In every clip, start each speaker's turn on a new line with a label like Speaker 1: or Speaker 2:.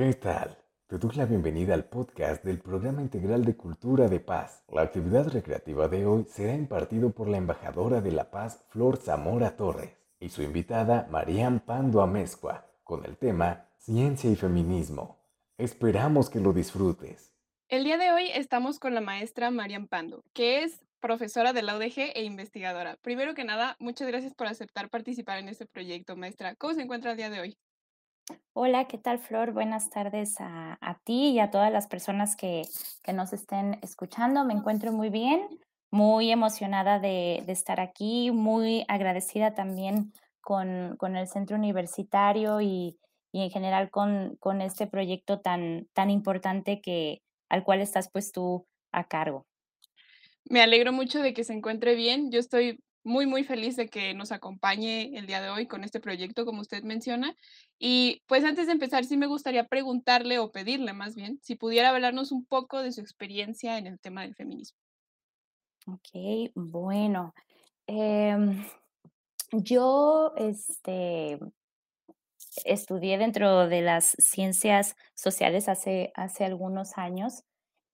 Speaker 1: ¿Qué tal? Te doy la bienvenida al podcast del Programa Integral de Cultura de Paz. La actividad recreativa de hoy será impartido por la embajadora de la paz Flor Zamora Torres y su invitada Mariam Pando Amezcua con el tema Ciencia y Feminismo. Esperamos que lo disfrutes.
Speaker 2: El día de hoy estamos con la maestra Mariam Pando, que es profesora de la UDG e investigadora. Primero que nada, muchas gracias por aceptar participar en este proyecto, maestra. ¿Cómo se encuentra el día de hoy?
Speaker 3: Hola, ¿qué tal, Flor? Buenas tardes a, ti y a todas las personas que, que, nos estén escuchando. Me encuentro muy bien, muy emocionada de, de estar aquí, muy agradecida también con, con el centro universitario y, y en general con, con, este proyecto tan, tan importante que, al cual estás pues tú a cargo.
Speaker 2: Me alegro mucho de que se encuentre bien. Yo estoy muy, muy feliz de que nos acompañe el día de hoy con este proyecto, como usted menciona. Y pues antes de empezar, sí me gustaría preguntarle o pedirle más bien si pudiera hablarnos un poco de su experiencia en el tema del feminismo.
Speaker 3: Ok, bueno. Eh, yo este, estudié dentro de las ciencias sociales hace, hace algunos años.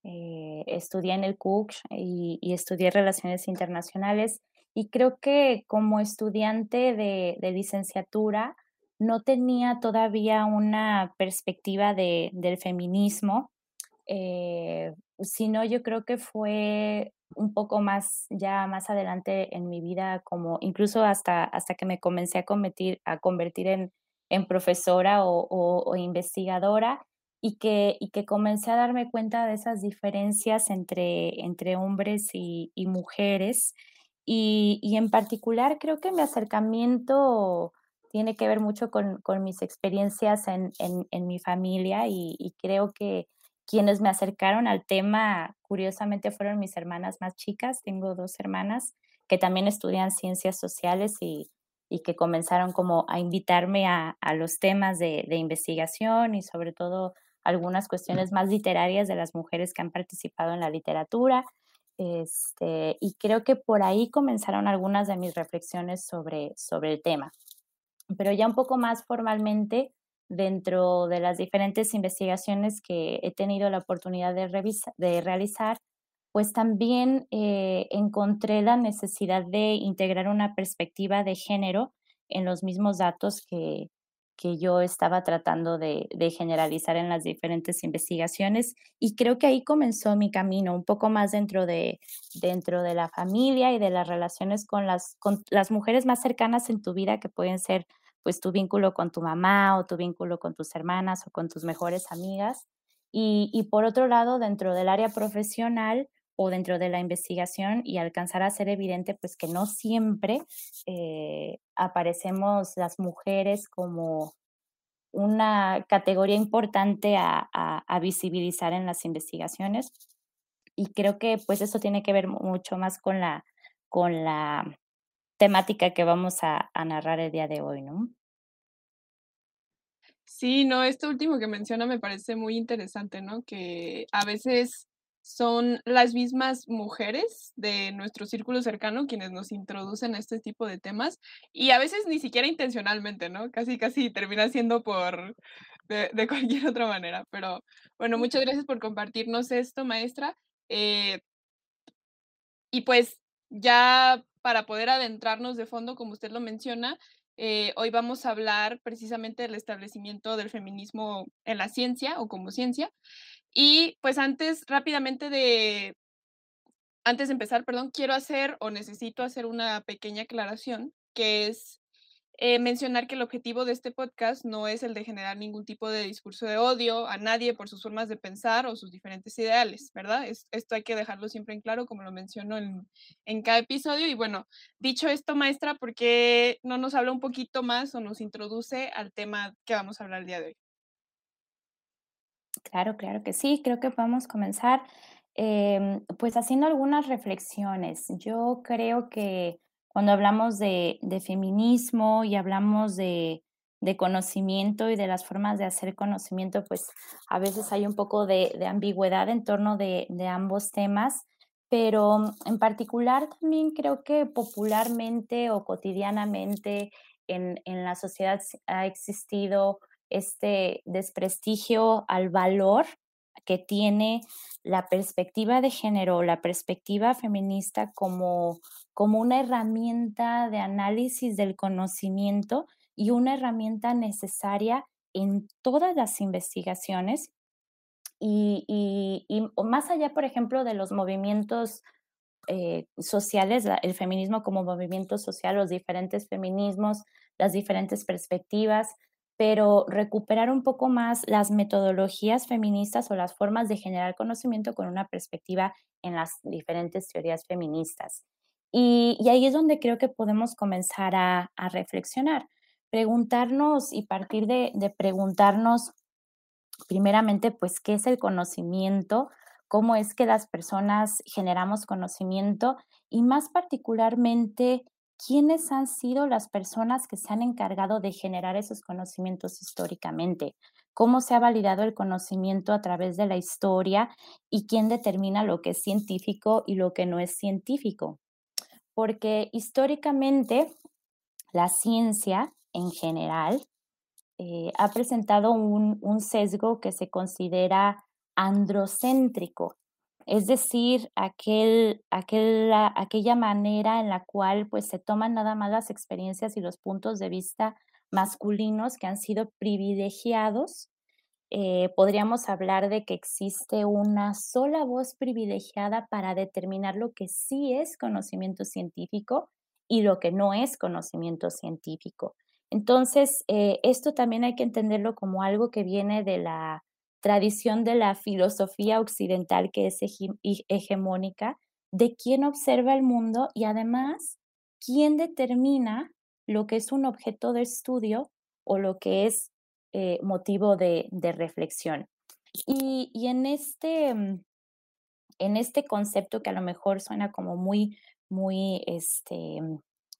Speaker 3: Eh, estudié en el CUC y, y, estudié relaciones internacionales y creo que como estudiante de, de licenciatura no tenía todavía una perspectiva de, del feminismo, eh, sino yo creo que fue un poco más ya más adelante en mi vida, como incluso hasta, hasta que me comencé a, convertir, a convertir en, en profesora o, o, o investigadora y que, y que comencé a darme cuenta de esas diferencias entre, entre hombres y, y mujeres. Y, y, en particular creo que mi acercamiento tiene que ver mucho con, con mis experiencias en, en, en mi familia y, y, creo que quienes me acercaron al tema, curiosamente, fueron mis hermanas más chicas. Tengo dos hermanas que también estudian ciencias sociales y, y que comenzaron como a invitarme a, a los temas de, de, investigación y sobre todo algunas cuestiones más literarias de las mujeres que han participado en la literatura. Este, y creo que por ahí comenzaron algunas de mis reflexiones sobre, sobre el tema. Pero ya un poco más formalmente, dentro de las diferentes investigaciones que he tenido la oportunidad de, revisa, de realizar, pues también eh, encontré la necesidad de integrar una perspectiva de género en los mismos datos que, que yo estaba tratando de, de, generalizar en las diferentes investigaciones y creo que ahí comenzó mi camino, un poco más dentro de, dentro de la familia y de las relaciones con las, con las mujeres más cercanas en tu vida, que pueden ser pues tu vínculo con tu mamá o tu vínculo con tus hermanas o con tus mejores amigas. Y, y por otro lado, dentro del área profesional, o dentro de la investigación y alcanzar a ser evidente pues que no siempre eh, aparecemos las mujeres como una categoría importante a, visibilizar en las investigaciones y creo que pues eso tiene que ver mucho más con la con la temática que vamos a, a narrar el día de hoy, ¿no?
Speaker 2: Sí, no, esto último que menciona me parece muy interesante, ¿no? Que a veces son las mismas mujeres de nuestro círculo cercano quienes nos introducen a este tipo de temas y a veces ni siquiera intencionalmente, ¿no? Casi, casi termina siendo por de, de cualquier otra manera. Pero bueno, muchas gracias por compartirnos esto, maestra. Eh, y pues ya para poder adentrarnos de fondo, como usted lo menciona, eh, hoy vamos a hablar precisamente del establecimiento del feminismo en la ciencia o como ciencia. Y pues antes, rápidamente de, antes de empezar, perdón, quiero hacer o necesito hacer una pequeña aclaración, que es eh, mencionar que el objetivo de este podcast no es el de generar ningún tipo de discurso de odio a nadie por sus formas de pensar o sus diferentes ideales, ¿verdad? Es, esto hay que dejarlo siempre en claro, como lo menciono en, en cada episodio. Y bueno, dicho esto, maestra, ¿por qué no nos habla un poquito más o nos introduce al tema que vamos a hablar el día de hoy?
Speaker 3: Claro, claro que sí. Creo que podemos comenzar eh, pues haciendo algunas reflexiones. Yo creo que cuando hablamos de, feminismo y hablamos de, conocimiento y de las formas de hacer conocimiento, pues a veces hay un poco de, ambigüedad en torno de, ambos temas, pero en particular también creo que popularmente o cotidianamente en, en la sociedad ha existido este desprestigio al valor que tiene la perspectiva de género, la perspectiva feminista como, como una herramienta de análisis del conocimiento y una herramienta necesaria en todas las investigaciones. Y, y, más allá, por ejemplo, de los movimientos eh, sociales, el feminismo como movimiento social, los diferentes feminismos, las diferentes perspectivas, pero recuperar un poco más las metodologías feministas o las formas de generar conocimiento con una perspectiva en las diferentes teorías feministas. Y, ahí es donde creo que podemos comenzar a, reflexionar, preguntarnos y partir de, de preguntarnos primeramente, pues, ¿qué es el conocimiento? ¿Cómo es que las personas generamos conocimiento? Y más particularmente, ¿quiénes han sido las personas que se han encargado de generar esos conocimientos históricamente? ¿Cómo se ha validado el conocimiento a través de la historia? ¿Y quién determina lo que es científico y lo que no es científico? Porque históricamente la ciencia en general eh, ha presentado un, sesgo que se considera androcéntrico, es decir, aquel, aquella manera en la cual pues, se toman nada más las experiencias y los puntos de vista masculinos que han sido privilegiados. Eh, podríamos hablar de que existe una sola voz privilegiada para determinar lo que sí es conocimiento científico y lo que no es conocimiento científico. Entonces, eh, esto también hay que entenderlo como algo que viene de la tradición de la filosofía occidental que es hegemónica, de quién observa el mundo y además quién determina lo que es un objeto de estudio o lo que es eh, motivo de, reflexión. Y, en, este, mm, en este concepto que a lo mejor suena como muy, muy, este,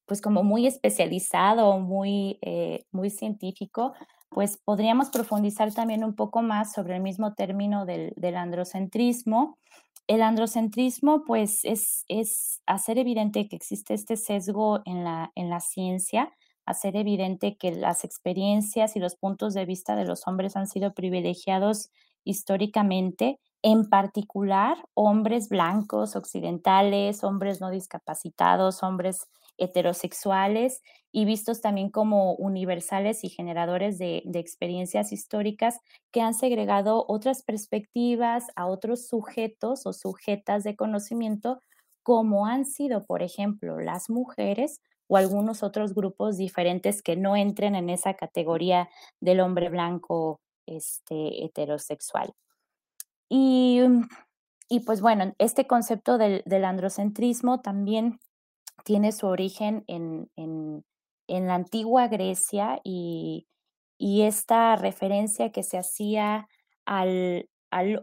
Speaker 3: pues como muy especializado, muy, eh, muy científico, pues podríamos profundizar también un poco más sobre el mismo término del, androcentrismo. El androcentrismo, pues, es, es, hacer evidente que existe este sesgo en la, en la ciencia, hacer evidente que las experiencias y los puntos de vista de los hombres han sido privilegiados históricamente, en particular hombres blancos, occidentales, hombres no discapacitados, hombres heterosexuales y vistos también como universales y generadores de, experiencias históricas que han segregado otras perspectivas a otros sujetos o sujetas de conocimiento, como han sido, por ejemplo, las mujeres o algunos otros grupos diferentes que no entren en esa categoría del hombre blanco este, heterosexual. Y, y pues bueno, este concepto del, del androcentrismo también tiene su origen en, la antigua Grecia y, esta referencia que se hacía al,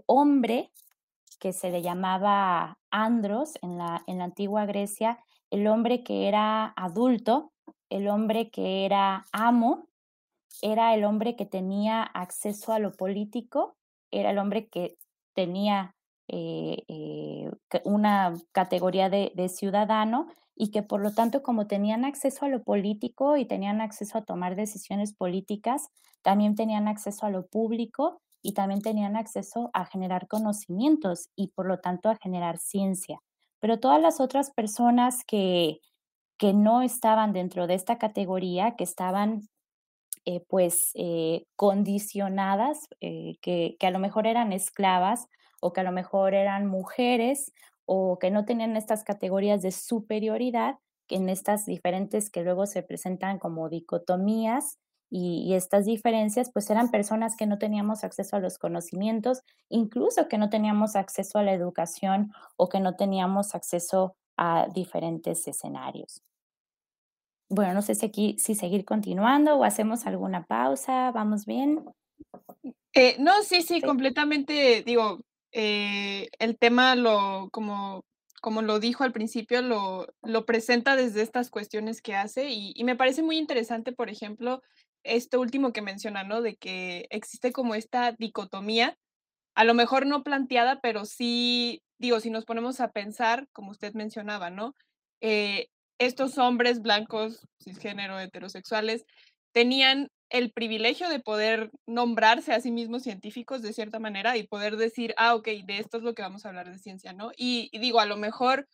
Speaker 3: hombre que se le llamaba andros en la, en la antigua Grecia, el hombre que era adulto, el hombre que era amo, era el hombre que tenía acceso a lo político, era el hombre que tenía eh, eh, una categoría de, ciudadano y que por lo tanto como tenían acceso a lo político y tenían acceso a tomar decisiones políticas, también tenían acceso a lo público y también tenían acceso a generar conocimientos y por lo tanto a generar ciencia. Pero todas las otras personas que, que no estaban dentro de esta categoría, que estaban eh, pues eh, condicionadas, eh, que, que a lo mejor eran esclavas o que a lo mejor eran mujeres o que no tenían estas categorías de superioridad, en estas diferentes que luego se presentan como dicotomías y, estas diferencias, pues eran personas que no teníamos acceso a los conocimientos, incluso que no teníamos acceso a la educación o que no teníamos acceso a diferentes escenarios. Bueno, no sé si aquí, si seguir continuando o hacemos alguna pausa, ¿vamos bien?
Speaker 2: Eh, no, sí, sí, completamente, digo, eh, el tema lo, como, como lo dijo al principio, lo, lo presenta desde estas cuestiones que hace y, me parece muy interesante, por ejemplo, esto último que menciona, ¿no? De que existe como esta dicotomía, a lo mejor no planteada, pero sí, digo, si nos ponemos a pensar, como usted mencionaba, ¿no? Eh, estos hombres blancos, cisgénero, heterosexuales, tenían el privilegio de poder nombrarse a sí mismos científicos de cierta manera y poder decir, ah, ok, de esto es lo que vamos a hablar de ciencia, ¿no? Y, digo, a lo mejor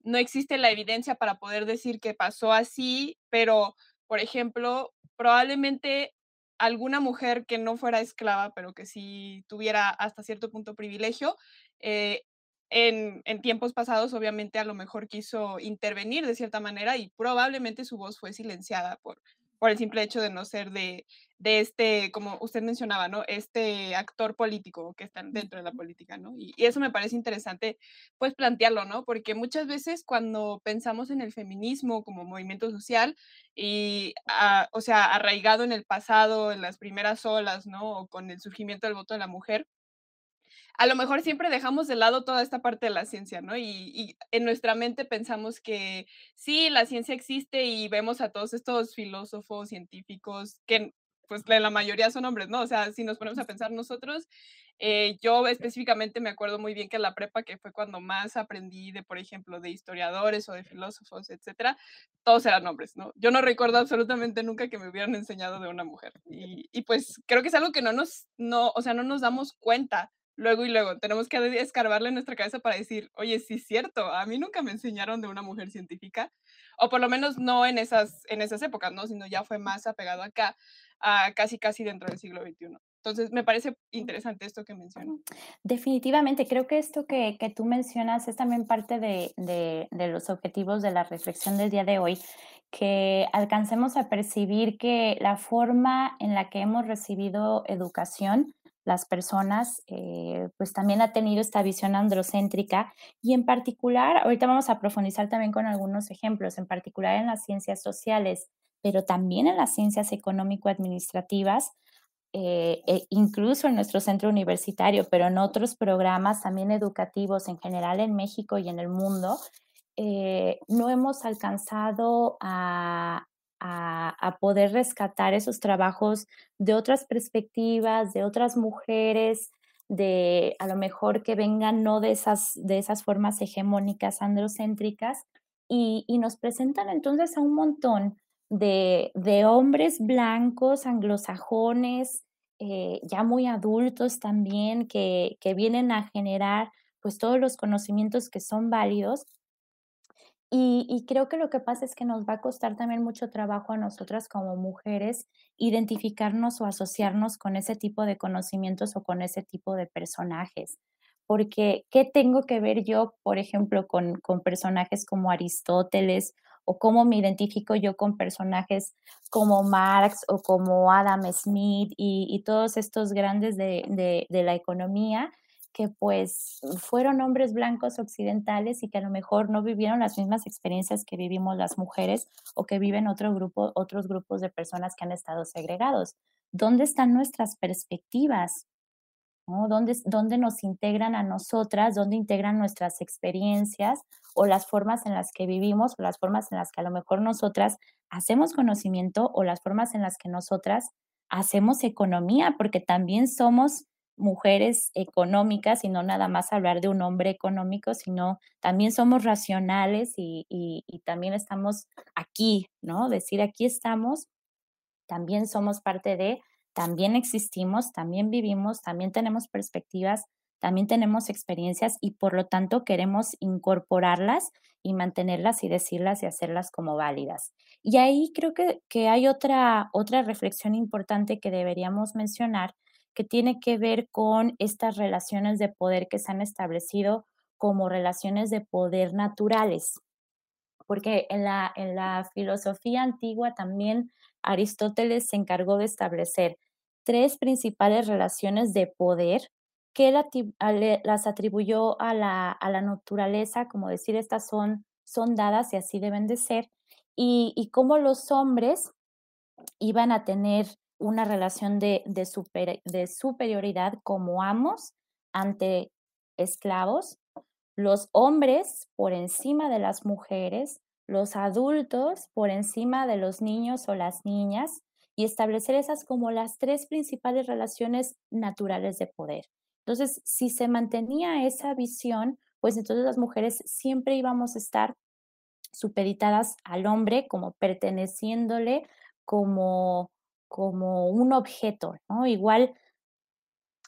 Speaker 2: no existe la evidencia para poder decir que pasó así, pero, por ejemplo, probablemente alguna mujer que no fuera esclava, pero que sí tuviera hasta cierto punto privilegio, eh, en, en, tiempos pasados obviamente a lo mejor quiso intervenir de cierta manera y probablemente su voz fue silenciada por, por el simple hecho de no ser de, de este, como usted mencionaba, ¿no? Este actor político que está dentro de la política, ¿no? Y, y, eso me parece interesante, pues, plantearlo, ¿no? Porque muchas veces cuando pensamos en el feminismo como movimiento social y, a, o sea, arraigado en el pasado, en las primeras olas, ¿no? O con el surgimiento del voto de la mujer, a lo mejor siempre dejamos de lado toda esta parte de la ciencia, ¿no? Y, y, en nuestra mente pensamos que sí, la ciencia existe y vemos a todos estos filósofos, científicos, que pues la mayoría son hombres, ¿no? O sea, si nos ponemos a pensar nosotros, eh, yo específicamente me acuerdo muy bien que la prepa, que fue cuando más aprendí de, por ejemplo, de historiadores o de filósofos, etcétera, todos eran hombres, ¿no? Yo no recuerdo absolutamente nunca que me hubieran enseñado de una mujer. Y, y pues creo que es algo que no nos, no, o sea, no nos damos cuenta luego y luego. Tenemos que escarbarle en nuestra cabeza para decir, oye, sí es cierto, a mí nunca me enseñaron de una mujer científica, o por lo menos no en esas, en esas épocas, ¿no? Sino ya fue más apegado acá, a casi, casi dentro del siglo XXI. Entonces, me parece interesante esto que mencionó.
Speaker 3: Definitivamente, creo que esto que, que tú mencionas es también parte de, de, de los objetivos de la reflexión del día de hoy, que alcancemos a percibir que la forma en la que hemos recibido educación, las personas, eh, pues también ha tenido esta visión androcéntrica y en particular, ahorita vamos a profundizar también con algunos ejemplos, en particular en las ciencias sociales, pero también en las ciencias económico-administrativas, eh, e incluso en nuestro centro universitario, pero en otros programas también educativos en general en México y en el mundo, eh, no hemos alcanzado a, a, poder rescatar esos trabajos de otras perspectivas, de otras mujeres, de a lo mejor que vengan no de esas, de esas formas hegemónicas androcéntricas y, nos presentan entonces a un montón de, de hombres blancos, anglosajones, eh, ya muy adultos también, que, que vienen a generar pues todos los conocimientos que son válidos y, creo que lo que pasa es que nos va a costar también mucho trabajo a nosotras como mujeres identificarnos o asociarnos con ese tipo de conocimientos o con ese tipo de personajes. Porque, ¿qué tengo que ver yo, por ejemplo, con, con personajes como Aristóteles o cómo me identifico yo con personajes como Marx o como Adam Smith y, todos estos grandes de, de, de la economía? Que pues fueron hombres blancos occidentales y que a lo mejor no vivieron las mismas experiencias que vivimos las mujeres o que viven otro grupo, otros grupos de personas que han estado segregados. ¿Dónde están nuestras perspectivas? ¿no? ¿Dónde, ¿Dónde nos integran a nosotras? ¿Dónde integran nuestras experiencias o las formas en las que vivimos o las formas en las que a lo mejor nosotras hacemos conocimiento o las formas en las que nosotras hacemos economía? Porque también somos mujeres económicas y no nada más hablar de un hombre económico, sino también somos racionales y, y, también estamos aquí, ¿no? Decir aquí estamos, también somos parte de, también existimos, también vivimos, también tenemos perspectivas, también tenemos experiencias y por lo tanto queremos incorporarlas y mantenerlas y decirlas y hacerlas como válidas. Y ahí creo que, que hay otra, otra reflexión importante que deberíamos mencionar que tiene que ver con estas relaciones de poder que se han establecido como relaciones de poder naturales. Porque en la, en la filosofía antigua también Aristóteles se encargó de establecer tres principales relaciones de poder que las atribuyó a la, a la naturaleza, como decir, estas son, son dadas y así deben de ser, y, y cómo los hombres iban a tener una relación de, de, super, de superioridad como amos ante esclavos, los hombres por encima de las mujeres, los adultos por encima de los niños o las niñas y establecer esas como las tres principales relaciones naturales de poder. Entonces, si se mantenía esa visión, pues entonces las mujeres siempre íbamos a estar supeditadas al hombre como perteneciéndole como como un objeto, ¿no? Igual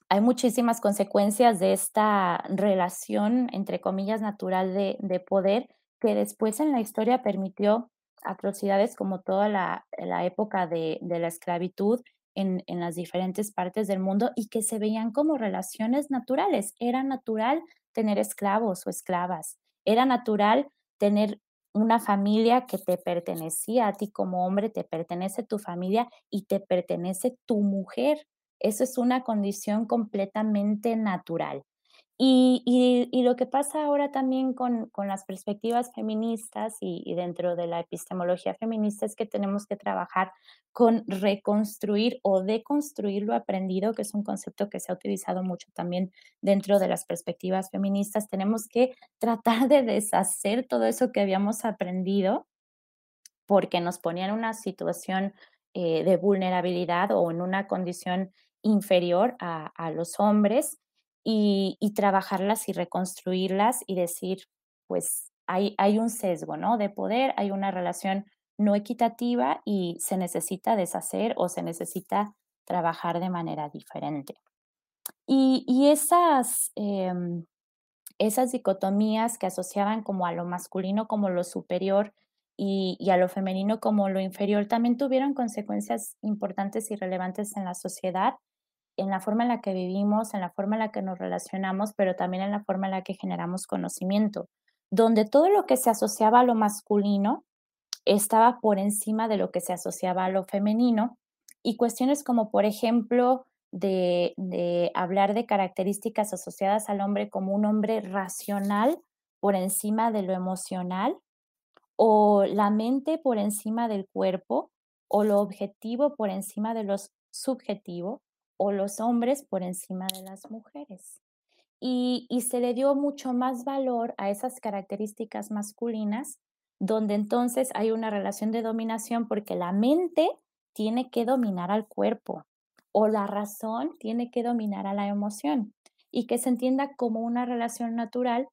Speaker 3: hay muchísimas consecuencias de esta relación, entre comillas, natural de, de poder, que después en la historia permitió atrocidades como toda la, época de, la esclavitud en, las diferentes partes del mundo y que se veían como relaciones naturales. Era natural tener esclavos o esclavas, era natural tener una familia que te pertenecía a ti como hombre, te pertenece tu familia y te pertenece tu mujer. Eso es una condición completamente natural. Y, lo que pasa ahora también con, las perspectivas feministas y, dentro de la epistemología feminista es que tenemos que trabajar con reconstruir o deconstruir lo aprendido, que es un concepto que se ha utilizado mucho también dentro de las perspectivas feministas. Tenemos que tratar de deshacer todo eso que habíamos aprendido porque nos ponía en una situación eh, de vulnerabilidad o en una condición inferior a los hombres y, trabajarlas y reconstruirlas y decir, pues hay, hay un sesgo, ¿no? De poder, hay una relación no equitativa y se necesita deshacer o se necesita trabajar de manera diferente. Y, y esas, eh, esas dicotomías que asociaban como a lo masculino como lo superior y, y, a lo femenino como lo inferior también tuvieron consecuencias importantes y relevantes en la sociedad en la forma en la que vivimos, en la forma en la que nos relacionamos, pero también en la forma en la que generamos conocimiento, donde todo lo que se asociaba a lo masculino estaba por encima de lo que se asociaba a lo femenino y cuestiones como, por ejemplo, de, hablar de características asociadas al hombre como un hombre racional por encima de lo emocional o la mente por encima del cuerpo o lo objetivo por encima de lo subjetivo o los hombres por encima de las mujeres. Y, y, se le dio mucho más valor a esas características masculinas, donde entonces hay una relación de dominación porque la mente tiene que dominar al cuerpo o la razón tiene que dominar a la emoción y que se entienda como una relación natural,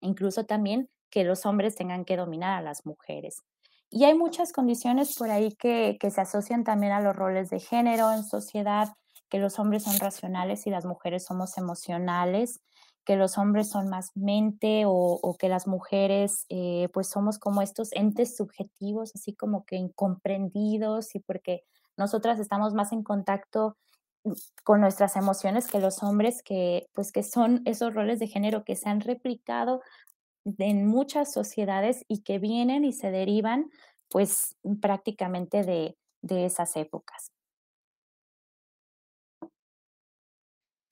Speaker 3: incluso también que los hombres tengan que dominar a las mujeres. Y hay muchas condiciones por ahí que, que se asocian también a los roles de género en sociedad, que los hombres son racionales y las mujeres somos emocionales, que los hombres son más mente o, que las mujeres eh, pues somos como estos entes subjetivos, así como que incomprendidos y porque nosotras estamos más en contacto con nuestras emociones que los hombres que pues que son esos roles de género que se han replicado en muchas sociedades y que vienen y se derivan pues prácticamente de, de esas épocas.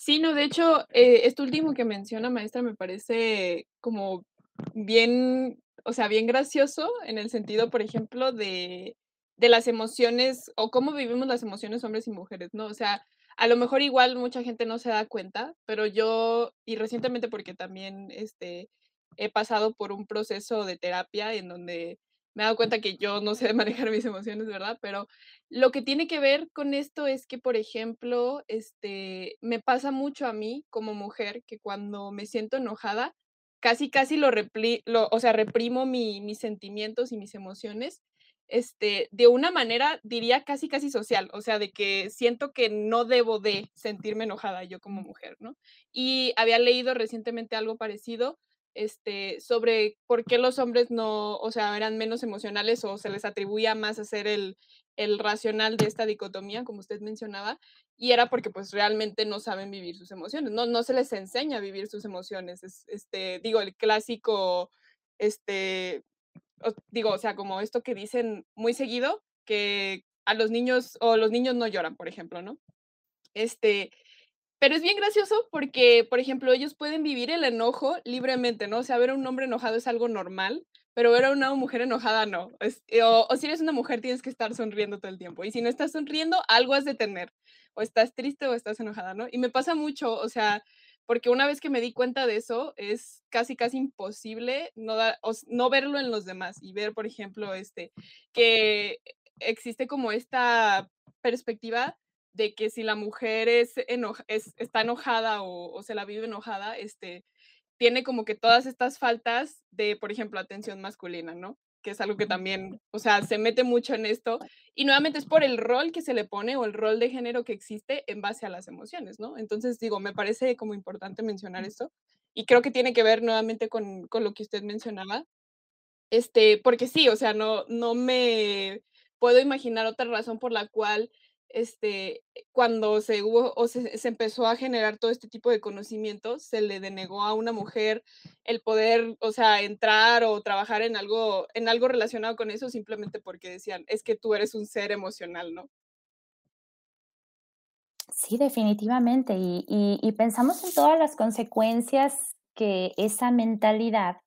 Speaker 2: Sí, no, de hecho, eh, esto último que menciona, maestra, me parece como bien, o sea, bien gracioso en el sentido, por ejemplo, de, de las emociones o cómo vivimos las emociones hombres y mujeres, ¿no? O sea, a lo mejor igual mucha gente no se da cuenta, pero yo, y recientemente porque también este, he pasado por un proceso de terapia en donde me he dado cuenta que yo no sé manejar mis emociones, ¿verdad? Pero lo que tiene que ver con esto es que, por ejemplo, este, me pasa mucho a mí como mujer que cuando me siento enojada, casi, casi lo, repli lo o sea, reprimo mi, mis sentimientos y mis emociones, este, de una manera, diría, casi, casi social, o sea, de que siento que no debo de sentirme enojada yo como mujer, ¿no? Y había leído recientemente algo parecido este, sobre por qué los hombres no, o sea, eran menos emocionales o se les atribuía más a ser el, el racional de esta dicotomía, como usted mencionaba, y era porque pues realmente no saben vivir sus emociones, no, no se les enseña a vivir sus emociones, es, este, digo, el clásico, este, digo, o sea, como esto que dicen muy seguido, que a los niños, o los niños no lloran, por ejemplo, ¿no? Este, pero es bien gracioso porque, por ejemplo, ellos pueden vivir el enojo libremente, ¿no? O sea, ver a un hombre enojado es algo normal, pero ver a una mujer enojada no. Es, o, si eres una mujer tienes que estar sonriendo todo el tiempo. Y si no estás sonriendo, algo has de tener. O estás triste o estás enojada, ¿no? Y me pasa mucho, o sea, porque una vez que me di cuenta de eso, es casi, casi imposible no, da, no verlo en los demás y ver, por ejemplo, este, que existe como esta perspectiva de que si la mujer es, enoja, es está enojada o, o, se la vive enojada, este, tiene como que todas estas faltas de, por ejemplo, atención masculina, ¿no? que es algo que también, o sea, se mete mucho en esto. Y nuevamente es por el rol que se le pone o el rol de género que existe en base a las emociones, ¿no? Entonces, digo, me parece como importante mencionar esto. Y creo que tiene que ver nuevamente con, con lo que usted mencionaba. Este, porque sí, o sea, no, no me puedo imaginar otra razón por la cual este, cuando se hubo o se, se, empezó a generar todo este tipo de conocimientos, se le denegó a una mujer el poder, o sea, entrar o trabajar en algo, en algo relacionado con eso simplemente porque decían, es que tú eres un ser emocional, ¿no?
Speaker 3: Sí, definitivamente. Y, y, y pensamos en todas las consecuencias que esa mentalidad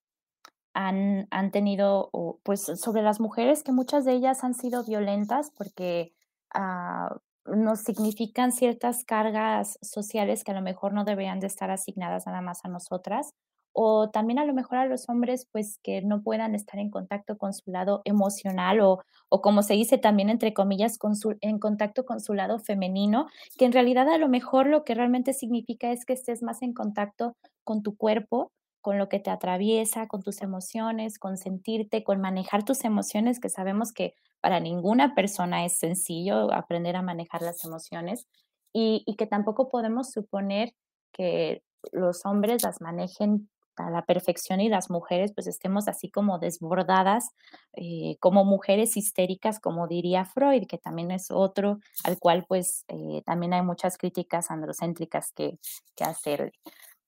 Speaker 3: han, han tenido, pues, sobre las mujeres, que muchas de ellas han sido violentas porque uh, nos significan ciertas cargas sociales que a lo mejor no deberían de estar asignadas nada más a nosotras, o también a lo mejor a los hombres, pues que no puedan estar en contacto con su lado emocional o, o como se dice también entre comillas, en contacto con su lado femenino, que en realidad a lo mejor lo que realmente significa es que estés más en contacto con tu cuerpo, con lo que te atraviesa, con tus emociones, con sentirte, con manejar tus emociones, que sabemos que para ninguna persona es sencillo aprender a manejar las emociones y, y que tampoco podemos suponer que los hombres las manejen a la perfección y las mujeres pues estemos así como desbordadas, eh, como mujeres histéricas, como diría Freud, que también es otro al cual pues eh, también hay muchas críticas androcéntricas que, que hacer.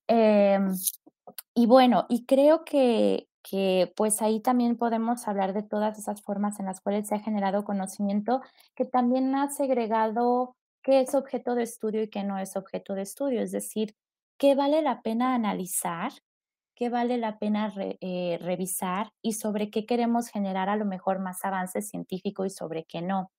Speaker 3: Eh, y bueno, y creo que, que pues ahí también podemos hablar de todas esas formas en las cuales se ha generado conocimiento que también ha segregado qué es objeto de estudio y qué no es objeto de estudio, es decir, qué vale la pena analizar, qué vale la pena eh, revisar y sobre qué queremos generar a lo mejor más avance científico y sobre qué no.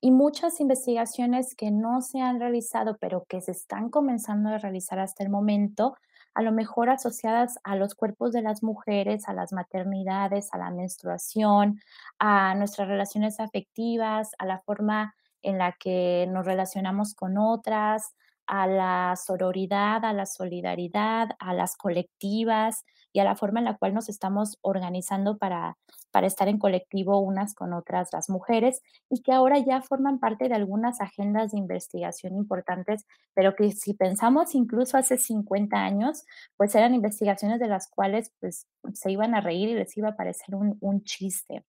Speaker 3: Y muchas investigaciones que no se han realizado, pero que se están comenzando a realizar hasta el momento, a lo mejor asociadas a los cuerpos de las mujeres, a las maternidades, a la menstruación, a nuestras relaciones afectivas, a la forma en la que nos relacionamos con otras, a la sororidad, a la solidaridad, a las colectivas y a la forma en la cual nos estamos organizando para, para estar en colectivo unas con otras las mujeres y que ahora ya forman parte de algunas agendas de investigación importantes, pero que si pensamos incluso hace 50 años, pues eran investigaciones de las cuales pues se iban a reír y les iba a parecer un, un chiste.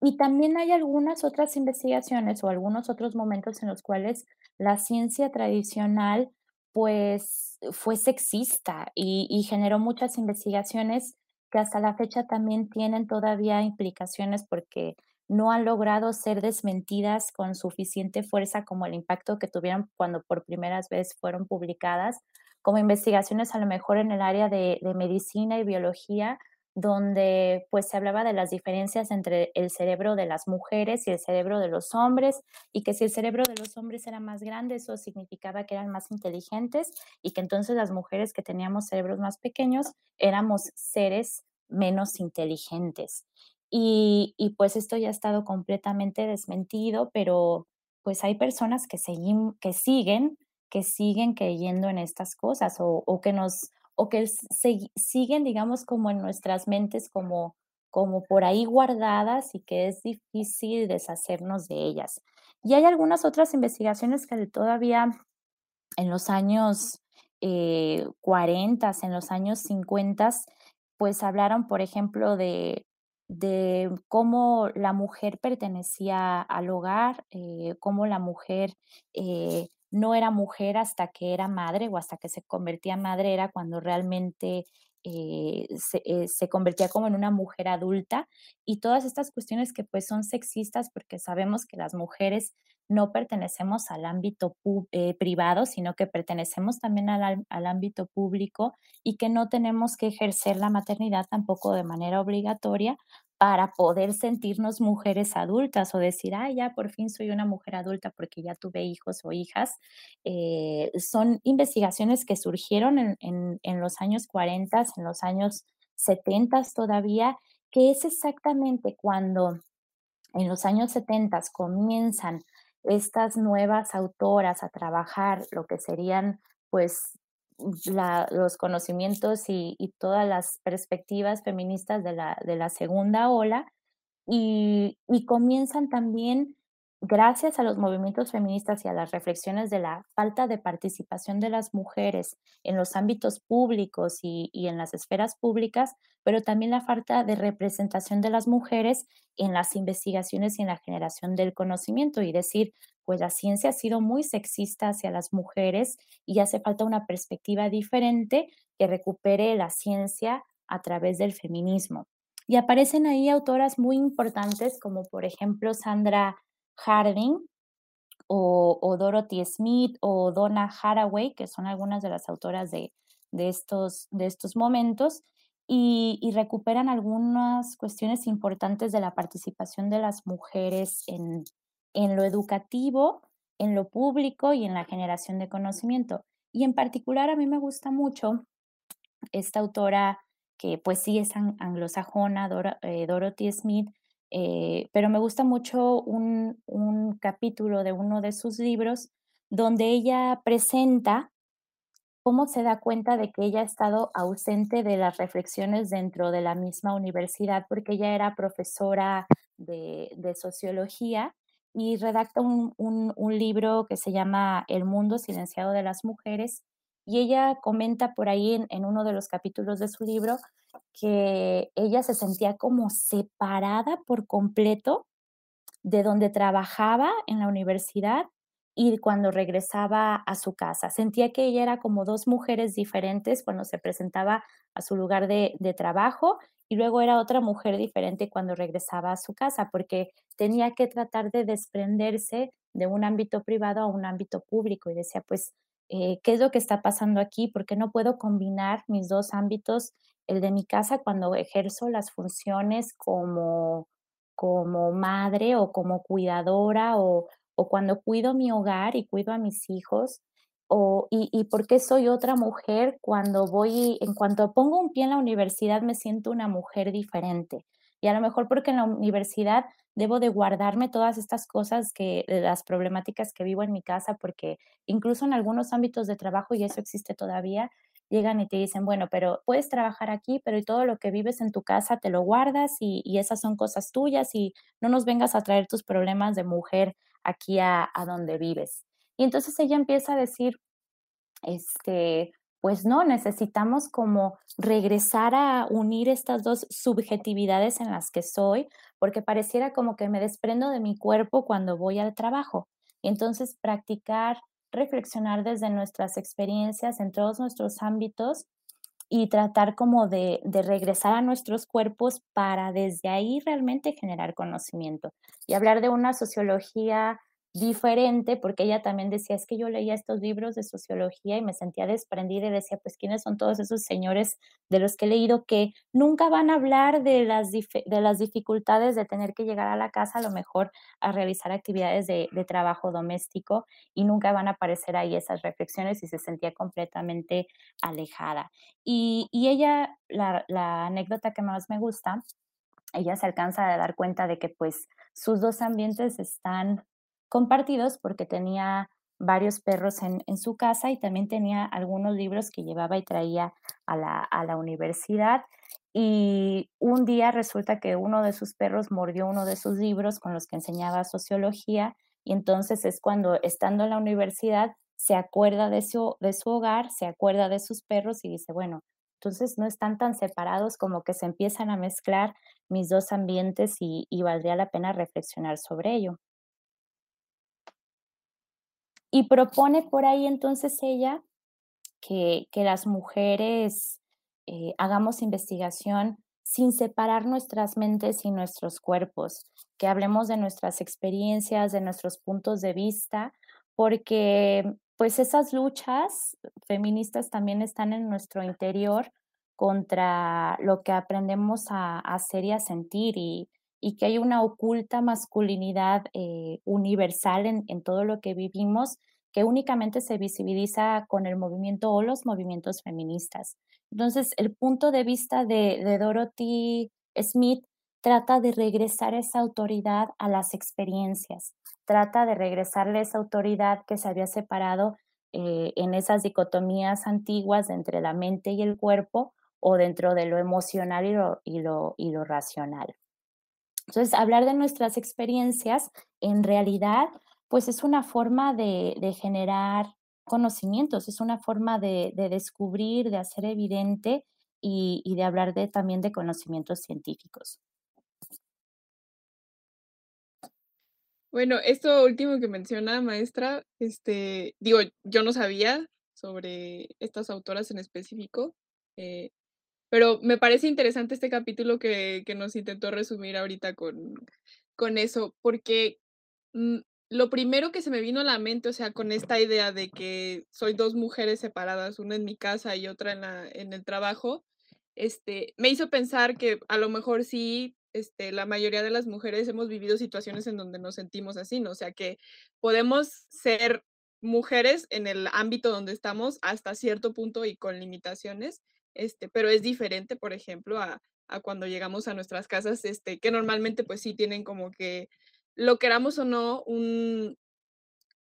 Speaker 3: Y también hay algunas otras investigaciones o algunos otros momentos en los cuales la ciencia tradicional pues fue sexista y, y, generó muchas investigaciones que hasta la fecha también tienen todavía implicaciones porque no han logrado ser desmentidas con suficiente fuerza como el impacto que tuvieron cuando por primera vez fueron publicadas, como investigaciones a lo mejor en el área de, de medicina y biología, donde pues se hablaba de las diferencias entre el cerebro de las mujeres y el cerebro de los hombres y que si el cerebro de los hombres era más grande, eso significaba que eran más inteligentes y que entonces las mujeres que teníamos cerebros más pequeños éramos seres menos inteligentes. Y, y pues esto ya ha estado completamente desmentido, pero pues hay personas que, que siguen que siguen creyendo en estas cosas o, o que nos o que se, siguen, digamos, como en nuestras mentes, como, como por ahí guardadas y que es difícil deshacernos de ellas. Y hay algunas otras investigaciones que todavía en los años eh, 40, en los años 50, pues hablaron, por ejemplo, de, de cómo la mujer pertenecía al hogar, eh, cómo la mujer eh, no era mujer hasta que era madre o hasta que se convertía en madre, era cuando realmente eh, se, eh, se, convertía como en una mujer adulta. Y todas estas cuestiones que pues son sexistas porque sabemos que las mujeres no pertenecemos al ámbito eh, privado, sino que pertenecemos también al, al, ámbito público y que no tenemos que ejercer la maternidad tampoco de manera obligatoria para poder sentirnos mujeres adultas o decir, ah, ya por fin soy una mujer adulta porque ya tuve hijos o hijas. Eh, son investigaciones que surgieron en, en, los años 40, en los años 70 todavía, que es exactamente cuando en los años 70 comienzan estas nuevas autoras a trabajar lo que serían pues los conocimientos y, todas las perspectivas feministas de la, de la segunda ola y comienzan también gracias a los movimientos feministas y a las reflexiones de la falta de participación de las mujeres en los ámbitos públicos y, en las esferas públicas, pero también la falta de representación de las mujeres en las investigaciones y en la generación del conocimiento. Y decir, pues la ciencia ha sido muy sexista hacia las mujeres y hace falta una perspectiva diferente que recupere la ciencia a través del feminismo. Y aparecen ahí autoras muy importantes como por ejemplo Sandra Harding o, Dorothy Smith o Donna Haraway, que son algunas de las autoras de, estos, de estos momentos, y, recuperan algunas cuestiones importantes de la participación de las mujeres en, en lo educativo, en lo público y en la generación de conocimiento. Y en particular a mí me gusta mucho esta autora que pues sí es anglosajona, eh, Dorothy Smith, eh, pero me gusta mucho un, capítulo de uno de sus libros donde ella presenta cómo se da cuenta de que ella ha estado ausente de las reflexiones dentro de la misma universidad, porque ella era profesora de, sociología y redacta un, libro que se llama El mundo silenciado de las mujeres. Y ella comenta por ahí en uno de los capítulos de su libro que ella se sentía como separada por completo de donde trabajaba en la universidad y cuando regresaba a su casa. Sentía que ella era como dos mujeres diferentes cuando se presentaba a su lugar de, trabajo y luego era otra mujer diferente cuando regresaba a su casa, porque tenía que tratar de desprenderse de un ámbito privado a un ámbito público y decía, pues, eh, ¿qué es lo que está pasando aquí? Porque no puedo combinar mis dos ámbitos el de mi casa cuando ejerzo las funciones como, como madre o como cuidadora o, o cuando cuido mi hogar y cuido a mis hijos. O, y, y por qué soy otra mujer cuando voy, en cuanto pongo un pie en la universidad me siento una mujer diferente. Y a lo mejor porque en la universidad debo de guardarme todas estas cosas que, las problemáticas que vivo en mi casa, porque incluso en algunos ámbitos de trabajo, y eso existe todavía, llegan y te dicen, bueno, pero puedes trabajar aquí, pero y todo lo que vives en tu casa te lo guardas y, esas son cosas tuyas y no nos vengas a traer tus problemas de mujer aquí a, a donde vives. Y entonces ella empieza a decir, este, pues no, necesitamos como regresar a unir estas dos subjetividades en las que soy, porque pareciera como que me desprendo de mi cuerpo cuando voy al trabajo. Entonces, practicar reflexionar desde nuestras experiencias en todos nuestros ámbitos y tratar como de, regresar a nuestros cuerpos para desde ahí realmente generar conocimiento y hablar de una sociología diferente, porque ella también decía, es que yo leía estos libros de sociología y me sentía desprendida y decía, pues, ¿quiénes son todos esos señores de los que he leído que nunca van a hablar de las, de las dificultades de tener que llegar a la casa, a lo mejor a realizar actividades de, trabajo doméstico y nunca van a aparecer ahí esas reflexiones y se sentía completamente alejada. Y, ella, la, la anécdota que más me gusta, ella se alcanza a dar cuenta de que pues sus dos ambientes están compartidos porque tenía varios perros en, su casa y también tenía algunos libros que llevaba y traía a la, universidad. Y un día resulta que uno de sus perros mordió uno de sus libros con los que enseñaba sociología y entonces es cuando estando en la universidad se acuerda de su, de su hogar, se acuerda de sus perros y dice, bueno, entonces no están tan separados como que se empiezan a mezclar mis dos ambientes y valdría la pena reflexionar sobre ello. Y propone por ahí entonces ella que, las mujeres eh, hagamos investigación sin separar nuestras mentes y nuestros cuerpos, que hablemos de nuestras experiencias, de nuestros puntos de vista, porque pues esas luchas feministas también están en nuestro interior contra lo que aprendemos a, hacer y a sentir y, y que hay una oculta masculinidad eh, universal en, todo lo que vivimos que únicamente se visibiliza con el movimiento o los movimientos feministas. Entonces, el punto de vista de, de Dorothy Smith trata de regresar esa autoridad a las experiencias, trata de regresarle esa autoridad que se había separado eh, en esas dicotomías antiguas entre la mente y el cuerpo o dentro de lo emocional y lo, y lo, y lo racional. Entonces, hablar de nuestras experiencias en realidad, pues es una forma de, generar conocimientos, es una forma de, de descubrir, de hacer evidente y, y de hablar de, también de conocimientos científicos.
Speaker 2: Bueno, esto último que menciona, maestra, este, digo, yo no sabía sobre estas autoras en específico, eh, pero me parece interesante este capítulo que, que nos intentó resumir ahorita con, con eso, porque mm, lo primero que se me vino a la mente, o sea, con esta idea de que soy dos mujeres separadas, una en mi casa y otra en, la, en el trabajo, este, me hizo pensar que a lo mejor sí este, la mayoría de las mujeres hemos vivido situaciones en donde nos sentimos así, ¿no? O sea, que podemos ser mujeres en el ámbito donde estamos hasta cierto punto y con limitaciones, este, pero es diferente, por ejemplo, a, cuando llegamos a nuestras casas, este, que normalmente pues sí tienen como que, lo queramos o no, un,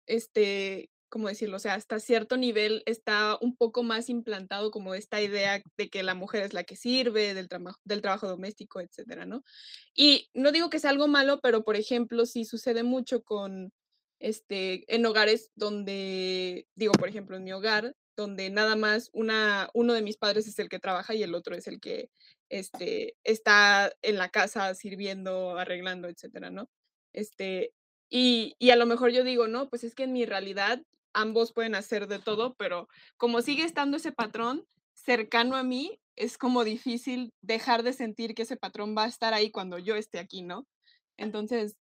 Speaker 2: este, ¿cómo decirlo? O sea, hasta cierto nivel está un poco más implantado como esta idea de que la mujer es la que sirve, del, trabajo del trabajo doméstico, etcétera, ¿no? Y no digo que sea algo malo, pero por ejemplo, sí sucede mucho con, este, en hogares donde, digo, por ejemplo, en mi hogar, donde nada más una, uno de mis padres es el que trabaja y el otro es el que este, está en la casa sirviendo, arreglando, etcétera, ¿no? Este, y, y, a lo mejor yo digo, no, pues es que en mi realidad ambos pueden hacer de todo, pero como sigue estando ese patrón cercano a mí, es como difícil dejar de sentir que ese patrón va a estar ahí cuando yo esté aquí, ¿no? Entonces,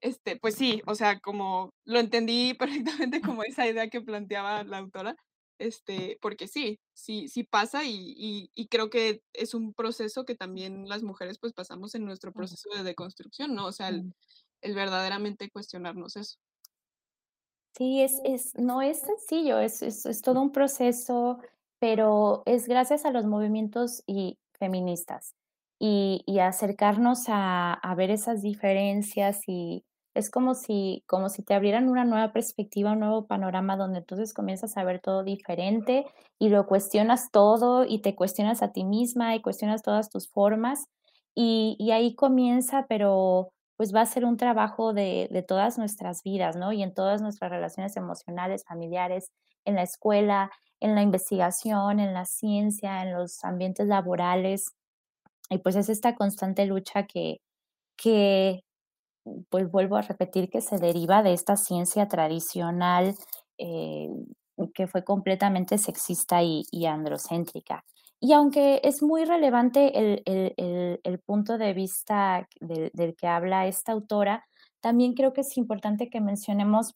Speaker 2: este, pues sí, o sea, como lo entendí perfectamente como esa idea que planteaba la autora, este, porque sí, sí, sí pasa y, y, y, creo que es un proceso que también las mujeres pues pasamos en nuestro proceso de deconstrucción, ¿no? O sea, el, el verdaderamente cuestionarnos eso.
Speaker 3: Sí, es, es, no es sencillo, es, es, es todo un proceso, pero es gracias a los movimientos y feministas y, y acercarnos a, a ver esas diferencias y es como si, como si te abrieran una nueva perspectiva, un nuevo panorama donde entonces comienzas a ver todo diferente y lo cuestionas todo y te cuestionas a ti misma y cuestionas todas tus formas y, y ahí comienza, pero pues va a ser un trabajo de, de, todas nuestras vidas, ¿no? Y en todas nuestras relaciones emocionales, familiares, en la escuela, en la investigación, en la ciencia, en los ambientes laborales. Y pues es esta constante lucha que, que pues vuelvo a repetir, que se deriva de esta ciencia tradicional eh, que fue completamente sexista y, y androcéntrica. Y aunque es muy relevante el, el, el, el punto de vista de, del que habla esta autora, también creo que es importante que mencionemos,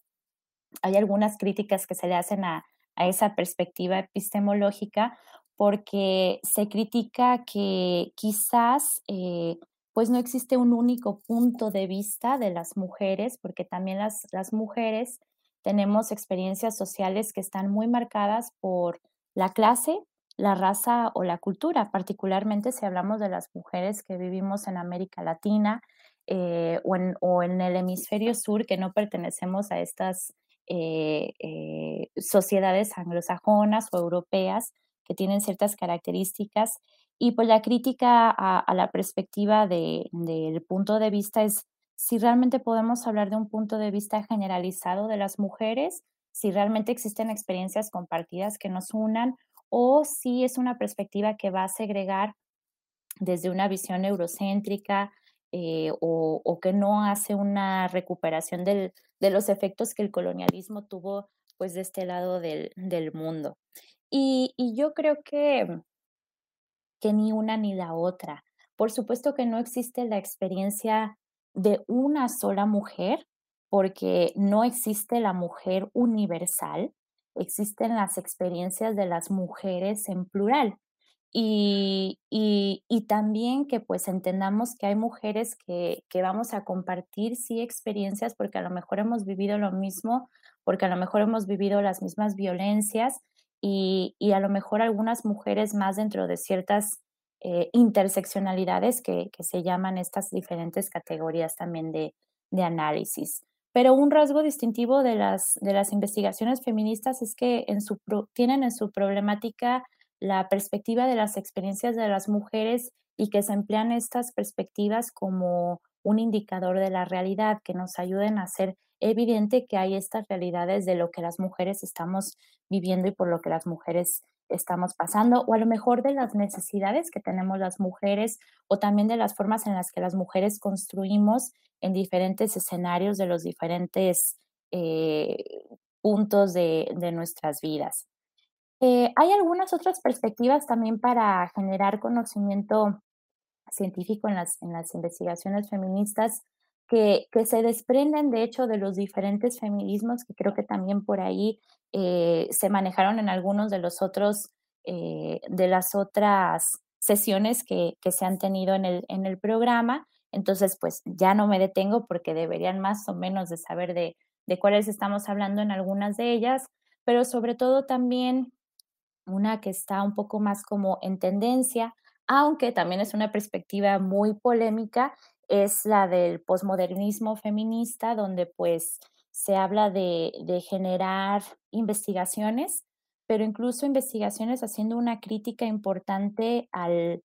Speaker 3: hay algunas críticas que se le hacen a, a esa perspectiva epistemológica, porque se critica que quizás eh, pues no existe un único punto de vista de las mujeres, porque también las, las mujeres tenemos experiencias sociales que están muy marcadas por la clase, la raza o la cultura, particularmente si hablamos de las mujeres que vivimos en América Latina eh, o, en, o, en, el hemisferio sur, que no pertenecemos a estas eh, eh, sociedades anglosajonas o europeas que tienen ciertas características. Y pues la crítica a, a la perspectiva de, del punto de vista es si realmente podemos hablar de un punto de vista generalizado de las mujeres, si realmente existen experiencias compartidas que nos unan o si es una perspectiva que va a segregar desde una visión eurocéntrica eh, o, o, que no hace una recuperación del, de los efectos que el colonialismo tuvo pues de este lado del, del mundo. Y, y, yo creo que, que ni una ni la otra. Por supuesto que no existe la experiencia de una sola mujer, porque no existe la mujer universal, existen las experiencias de las mujeres en plural. Y, y, y, también que pues entendamos que hay mujeres que, que, vamos a compartir sí experiencias porque a lo mejor hemos vivido lo mismo, porque a lo mejor hemos vivido las mismas violencias y, a lo mejor algunas mujeres más dentro de ciertas eh, interseccionalidades que, se llaman estas diferentes categorías también de, análisis. Pero un rasgo distintivo de las, de las investigaciones feministas es que tienen en su problemática la perspectiva de las experiencias de las mujeres y que se emplean estas perspectivas como un indicador de la realidad, que nos ayuden a hacer evidente que hay estas realidades de lo que las mujeres estamos viviendo y por lo que las mujeres estamos pasando, o a lo mejor de las necesidades que tenemos las mujeres, o también de las formas en las que las mujeres construimos en diferentes escenarios de los diferentes eh, puntos de, nuestras vidas. Eh, hay algunas otras perspectivas también para generar conocimiento científico en las, en las investigaciones feministas que, se desprenden, de hecho, de los diferentes feminismos, que creo que también por ahí eh, se manejaron en algunos de los otros, eh, de las otras sesiones que, que, se han tenido en el, en el programa. Entonces, pues ya no me detengo porque deberían más o menos de saber de, de cuáles estamos hablando en algunas de ellas, pero sobre todo también una que está un poco más como en tendencia, aunque también es una perspectiva muy polémica, es la del posmodernismo feminista, donde pues se habla de, generar investigaciones, pero incluso investigaciones haciendo una crítica importante al,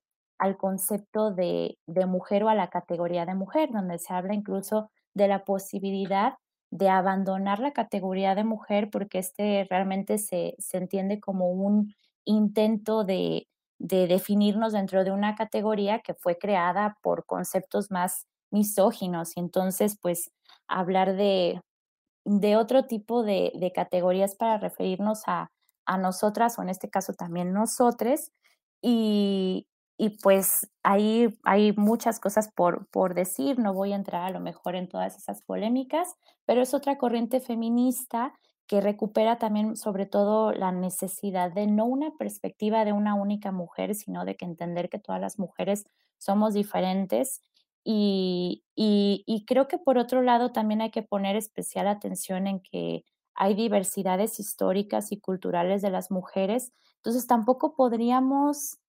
Speaker 3: concepto de, mujer o a la categoría de mujer, donde se habla incluso de la posibilidad de abandonar la categoría de mujer porque este realmente se, se entiende como un intento de, de definirnos dentro de una categoría que fue creada por conceptos más misóginos. Y entonces pues hablar de, de otro tipo de, de, categorías para referirnos a, a, nosotras o en este caso también nosotres y, y pues ahí hay muchas cosas por, por decir, no voy a entrar a lo mejor en todas esas polémicas, pero es otra corriente feminista que recupera también sobre todo la necesidad de no una perspectiva de una única mujer, sino de que entender que todas las mujeres somos diferentes. Y, y, creo que por otro lado también hay que poner especial atención en que hay diversidades históricas y culturales de las mujeres, entonces tampoco podríamos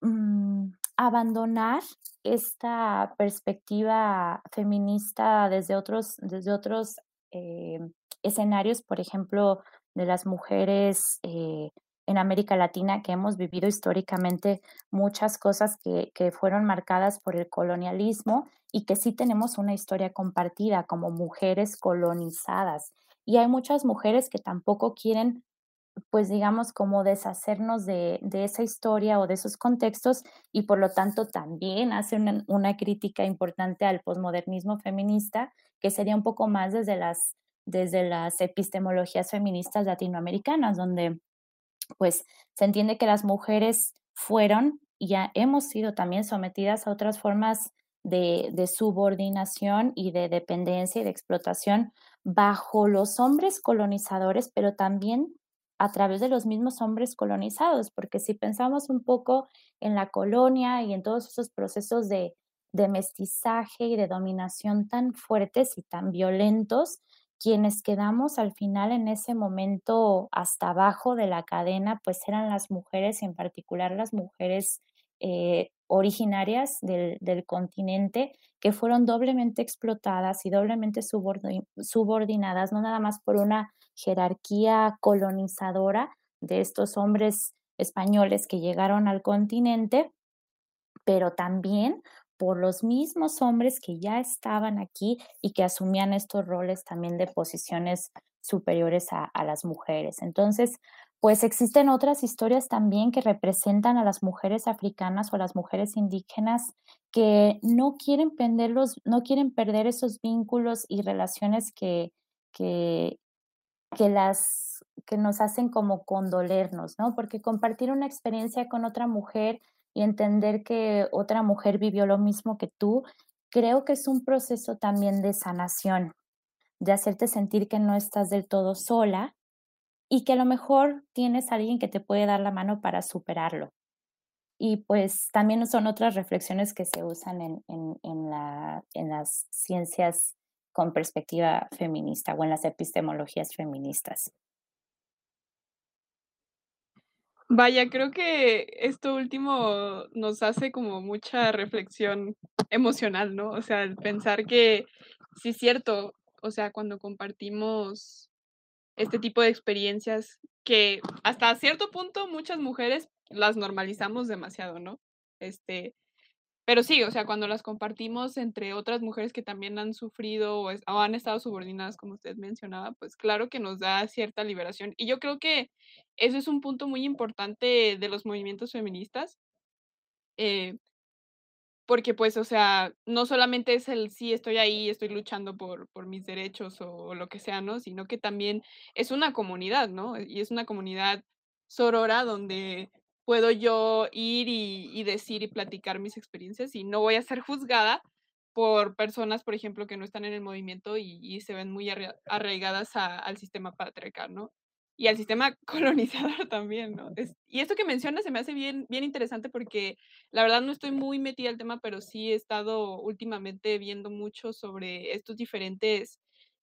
Speaker 3: mm, abandonar esta perspectiva feminista desde otros, desde otros eh, escenarios, por ejemplo, de las mujeres eh, en América Latina, que hemos vivido históricamente muchas cosas que, que, fueron marcadas por el colonialismo y que sí tenemos una historia compartida como mujeres colonizadas. Y hay muchas mujeres que tampoco quieren, pues digamos, como deshacernos de, de esa historia o de esos contextos y por lo tanto también hacen una, una crítica importante al posmodernismo feminista, que sería un poco más desde las desde las epistemologías feministas latinoamericanas, donde pues se entiende que las mujeres fueron y ya hemos sido también sometidas a otras formas de, subordinación y de dependencia y de explotación bajo los hombres colonizadores, pero también a través de los mismos hombres colonizados, porque si pensamos un poco en la colonia y en todos esos procesos de mestizaje y de dominación tan fuertes y tan violentos, quienes quedamos al final en ese momento hasta abajo de la cadena, pues eran las mujeres, en particular las mujeres eh, originarias del, continente, que fueron doblemente explotadas y doblemente subordinadas, no nada más por una jerarquía colonizadora de estos hombres españoles que llegaron al continente, pero también por los mismos hombres que ya estaban aquí y que asumían estos roles también de posiciones superiores a, las mujeres. Entonces, pues existen otras historias también que representan a las mujeres africanas o las mujeres indígenas que no quieren perderlos, no quieren perder esos vínculos y relaciones que, que, que las que nos hacen como condolernos, ¿no? Porque compartir una experiencia con otra mujer y entender que otra mujer vivió lo mismo que tú, creo que es un proceso también de sanación, de hacerte sentir que no estás del todo sola y que a lo mejor tienes a alguien que te puede dar la mano para superarlo. Y pues también son otras reflexiones que se usan en, en, la, en las ciencias con perspectiva feminista o en las epistemologías feministas.
Speaker 2: Vaya, creo que esto último nos hace como mucha reflexión emocional, ¿no? O sea, el pensar que sí es cierto, O sea, cuando compartimos este tipo de experiencias que hasta cierto punto muchas mujeres las normalizamos demasiado, ¿no? Este, pero sí, o sea, cuando las compartimos entre otras mujeres que también han sufrido o, han estado subordinadas, como usted mencionaba, pues claro que nos da cierta liberación. Y yo creo que eso es un punto muy importante de los movimientos feministas. Eh, porque pues, o sea, no solamente es el sí, estoy ahí, estoy luchando por, por mis derechos o, lo que sea, ¿no? Sino que también es una comunidad, ¿no? Y es una comunidad sorora donde puedo yo ir y, decir y platicar mis experiencias y no voy a ser juzgada por personas, por ejemplo, que no están en el movimiento y, se ven muy arraigadas al sistema patriarcal, ¿no? y al sistema colonizador también, ¿no? y esto que mencionas se me hace bien, bien interesante porque la verdad no estoy muy metida al tema, pero sí he estado últimamente viendo mucho sobre estos diferentes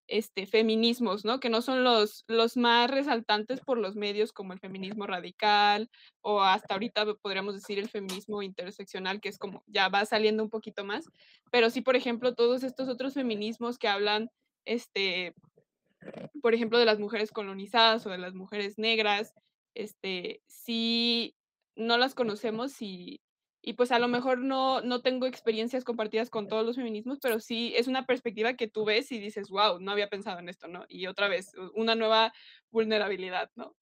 Speaker 2: este, feminismos, ¿no? Que no son los, los más resaltantes por los medios como el feminismo radical o hasta ahorita podríamos decir el feminismo interseccional, que es como ya va saliendo un poquito más, pero sí, por ejemplo, todos estos otros feminismos que hablan este, por ejemplo, de las mujeres colonizadas o de las mujeres negras, este, sí no las conocemos y, y pues a lo mejor no, no tengo experiencias compartidas con todos los feminismos, pero sí es una perspectiva que tú ves y dices, wow, no había pensado en esto, ¿no? Y otra vez, una nueva vulnerabilidad, ¿no?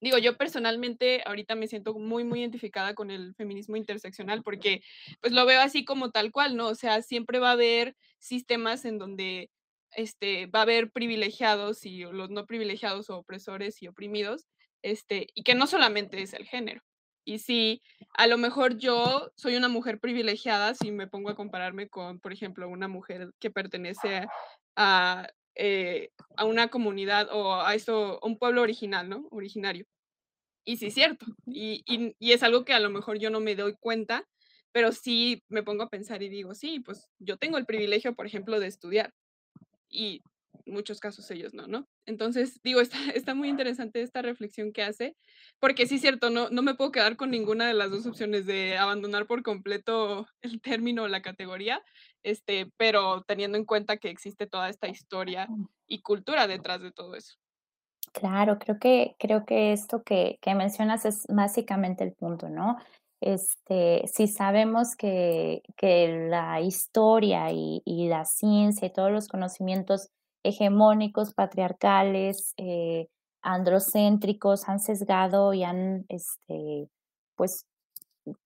Speaker 2: digo, yo personalmente ahorita me siento muy, muy identificada con el feminismo interseccional porque pues lo veo así como tal cual, ¿no? O sea, siempre va a haber sistemas en donde este, va a haber privilegiados y los no privilegiados o opresores y oprimidos, este, y que no solamente es el género. Y si a lo mejor yo soy una mujer privilegiada, si me pongo a compararme con, por ejemplo, una mujer que pertenece a, eh, a una comunidad o a eso, un pueblo original, ¿no? Originario. Y sí es cierto. Y, y, y es algo que a lo mejor yo no me doy cuenta, pero sí me pongo a pensar y digo, sí, pues yo tengo el privilegio, por ejemplo, de estudiar y muchos casos ellos no, ¿no? Entonces, digo, está, está muy interesante esta reflexión que hace, porque sí es cierto, no, no me puedo quedar con ninguna de las dos opciones de abandonar por completo el término o la categoría, este, pero teniendo en cuenta que existe toda esta historia y cultura detrás de todo eso.
Speaker 3: Claro, creo que, creo que esto que, que mencionas es básicamente el punto, ¿no? este, si sabemos que, que la historia y, y, la ciencia y todos los conocimientos hegemónicos, patriarcales, eh, androcéntricos han sesgado y han, este, pues,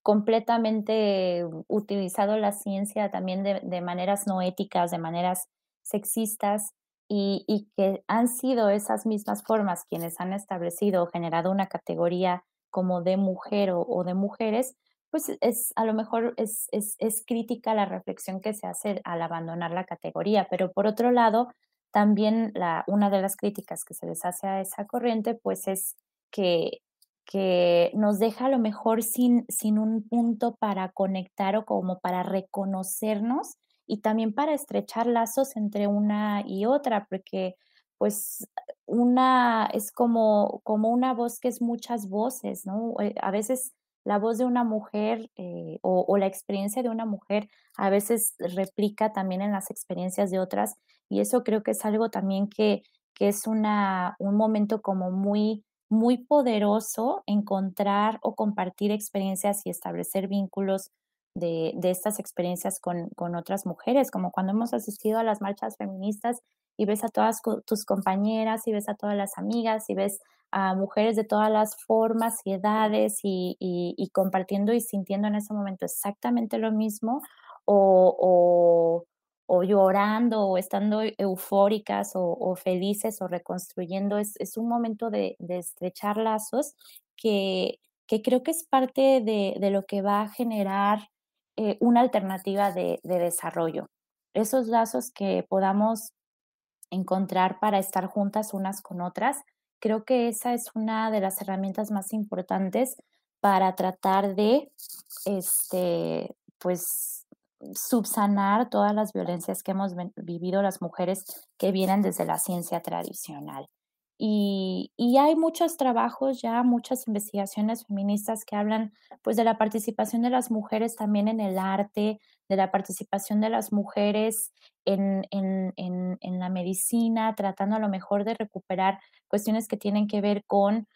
Speaker 3: completamente utilizado la ciencia también de, de maneras no éticas, de maneras sexistas, y, y, que han sido esas mismas formas quienes han establecido o generado una categoría como de mujer o, de mujeres, pues es a lo mejor es, es, es, crítica la reflexión que se hace al abandonar la categoría, pero por otro lado, también una de las críticas que se les hace a esa corriente, pues es que, que nos deja a lo mejor sin, sin un punto para conectar o como para reconocernos y también para estrechar lazos entre una y otra, porque pues una es como, como una voz que es muchas voces, ¿no? Eh, a veces la voz de una mujer eh, o, la experiencia de una mujer a veces replica también en las experiencias de otras y eso creo que es algo también que, que es una, un momento como muy, muy poderoso encontrar o compartir experiencias y establecer vínculos de, de estas experiencias con, con, otras mujeres, como cuando hemos asistido a las marchas feministas y ves a todas tus compañeras y ves a todas las amigas y ves a mujeres de todas las formas y edades y, compartiendo y sintiendo en ese momento exactamente lo mismo o, llorando o estando eufóricas o, felices o reconstruyendo. Es, un momento de, estrechar lazos que, creo que es parte de, lo que va a generar eh, una alternativa de, de desarrollo. Esos lazos que podamos encontrar para estar juntas unas con otras. Creo que esa es una de las herramientas más importantes para tratar de, este, pues, subsanar todas las violencias que hemos vivido las mujeres que vienen desde la ciencia tradicional. Y, y, hay muchos trabajos ya, muchas investigaciones feministas que hablan pues de la participación de las mujeres también en el arte, de la participación de las mujeres en, en, en, en la medicina, tratando a lo mejor de recuperar cuestiones que tienen que ver con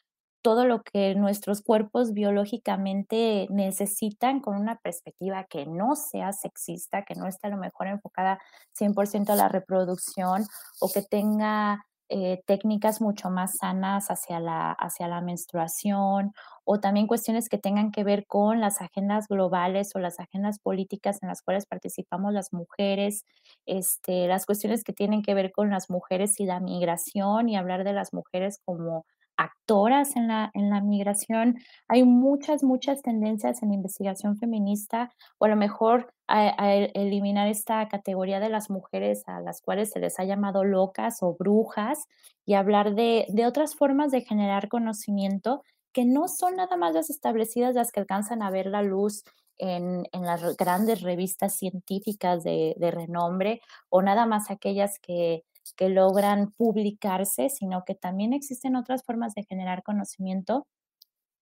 Speaker 3: todo lo que nuestros cuerpos biológicamente necesitan con una perspectiva que no sea sexista, que no esté a lo mejor enfocada 100% a la reproducción o que tenga eh, técnicas mucho más sanas hacia la, hacia la menstruación o también cuestiones que tengan que ver con las agendas globales o las agendas políticas en las cuales participamos las mujeres, este, las cuestiones que tienen que ver con las mujeres y la migración y hablar de las mujeres como actoras en la, en la migración. Hay muchas, muchas tendencias en investigación feminista, o a lo mejor eliminar esta categoría de las mujeres a las cuales se les ha llamado locas o brujas y hablar de, de otras formas de generar conocimiento que no son nada más las establecidas, las que alcanzan a ver la luz en, en, las grandes revistas científicas de, de, renombre o nada más aquellas que que logran publicarse, sino que también existen otras formas de generar conocimiento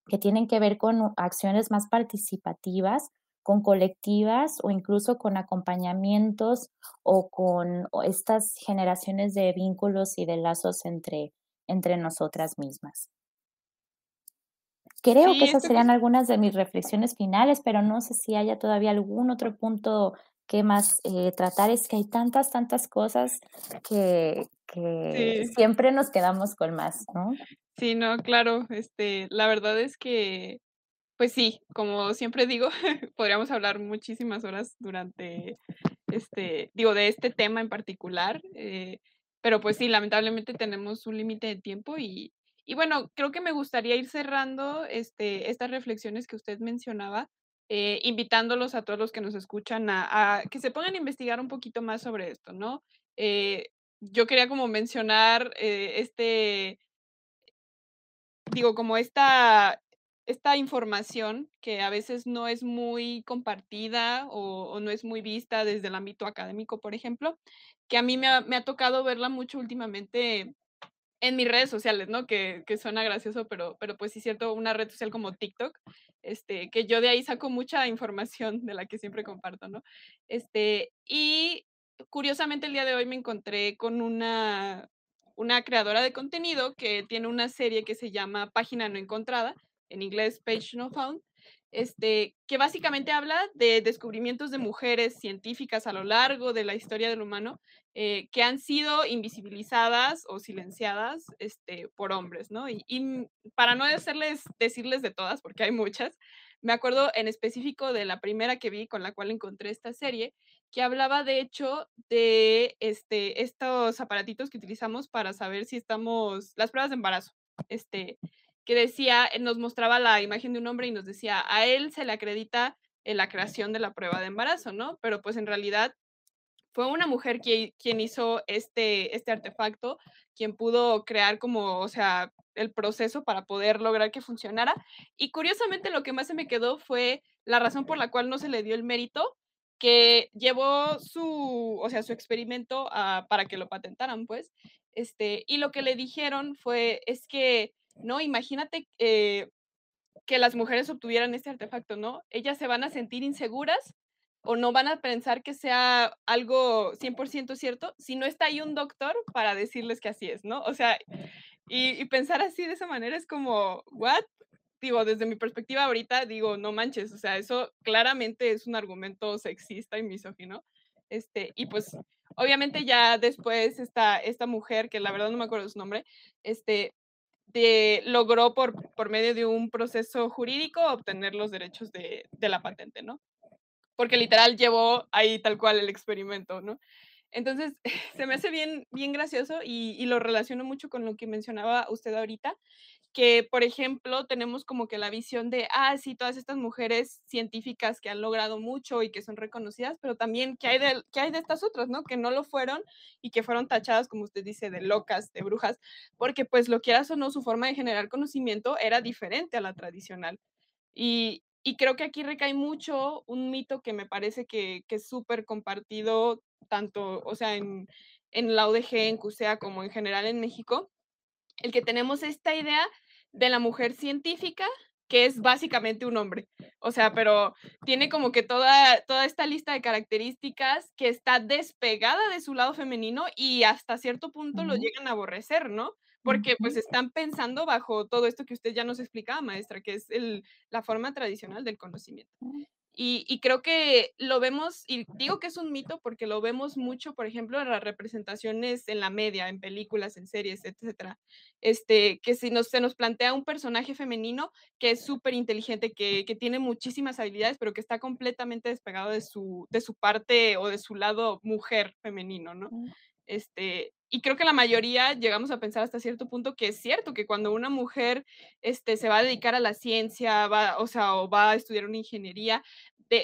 Speaker 3: que tienen que ver con acciones más participativas, con colectivas o incluso con acompañamientos o con estas generaciones de vínculos y de lazos entre, entre nosotras mismas. Creo sí, que esas serían algunas de mis reflexiones finales, pero no sé si haya todavía algún otro punto qué más eh, tratar, es que hay tantas, tantas cosas que, que sí. siempre nos quedamos con más, ¿no?
Speaker 2: Sí, no, claro, este, la verdad es que, pues sí, como siempre digo, podríamos hablar muchísimas horas durante, este, digo, de este tema en particular, eh, pero pues sí, lamentablemente tenemos un límite de tiempo y, y bueno, creo que me gustaría ir cerrando este, estas reflexiones que usted mencionaba, eh, invitándolos a todos los que nos escuchan a, que se pongan a investigar un poquito más sobre esto, ¿no? Eh, yo quería como mencionar eh, este, digo, como esta, esta información que a veces no es muy compartida o, o, no es muy vista desde el ámbito académico, por ejemplo, que a mí me ha, me ha tocado verla mucho últimamente en mis redes sociales, ¿no? Que, suena gracioso, pero, pero pues sí cierto, una red social como TikTok, este, que yo de ahí saco mucha información de la que siempre comparto, ¿no? Este, y curiosamente el día de hoy me encontré con una, una creadora de contenido que tiene una serie que se llama Página No Encontrada, en inglés Page No Found, este, que básicamente habla de descubrimientos de mujeres científicas a lo largo de la historia del humano eh, que han sido invisibilizadas o silenciadas este, por hombres, ¿no? Y, y, para no hacerles, decirles de todas, porque hay muchas, me acuerdo en específico de la primera que vi con la cual encontré esta serie, que hablaba de hecho de este, estos aparatitos que utilizamos para saber si estamos, las pruebas de embarazo, este, que decía, nos mostraba la imagen de un hombre y nos decía, a él se le acredita en la creación de la prueba de embarazo, ¿no? Pero pues en realidad fue una mujer quien, quien hizo este, este artefacto, quien pudo crear como, o sea, el proceso para poder lograr que funcionara. Y curiosamente lo que más se me quedó fue la razón por la cual no se le dio el mérito, que llevó su, o sea, su experimento a, para que lo patentaran, pues, este, y lo que le dijeron fue, es que ¿no? Imagínate eh, que las mujeres obtuvieran este artefacto, ¿no? Ellas se van a sentir inseguras o no van a pensar que sea algo 100% cierto si no está ahí un doctor para decirles que así es, ¿no? O sea, y, y pensar así de esa manera es como, ¿what? Digo, desde mi perspectiva ahorita, digo, no manches, o sea, eso claramente es un argumento sexista y misógino. Este, y pues, obviamente ya después esta, esta mujer, que la verdad no me acuerdo su nombre, este, de, logró por, por medio de un proceso jurídico obtener los derechos de, de, la patente, ¿no? Porque literal llevó ahí tal cual el experimento, ¿no? Entonces, se me hace bien, bien gracioso y, y lo relaciono mucho con lo que mencionaba usted ahorita, que, por ejemplo, tenemos como que la visión de, ah, sí, todas estas mujeres científicas que han logrado mucho y que son reconocidas, pero también que hay de, hay de estas otras, ¿no? Que no lo fueron y que fueron tachadas, como usted dice, de locas, de brujas, porque pues lo quieras o no, su forma de generar conocimiento era diferente a la tradicional. Y, y creo que aquí recae mucho un mito que me parece que, que es súper compartido, tanto, o sea, en, en la UDG, en CUSEA, como en general en México, el que tenemos esta idea de la mujer científica que es básicamente un hombre. O sea, pero tiene como que toda, toda esta lista de características que está despegada de su lado femenino y hasta cierto punto lo llegan a aborrecer, ¿no? Porque pues están pensando bajo todo esto que usted ya nos explicaba, maestra, que es el, la forma tradicional del conocimiento. Y, creo que lo vemos, y digo que es un mito porque lo vemos mucho, por ejemplo, en las representaciones en la media, en películas, en series, etcétera. Este, que si nos, se nos plantea un personaje femenino que es súper inteligente, que, que, tiene muchísimas habilidades, pero que está completamente despegado de su, de su parte o de su lado mujer femenino, ¿no? Este, y creo que la mayoría llegamos a pensar hasta cierto punto que es cierto que cuando una mujer este, se va a dedicar a la ciencia, va, o sea, o va a estudiar una ingeniería,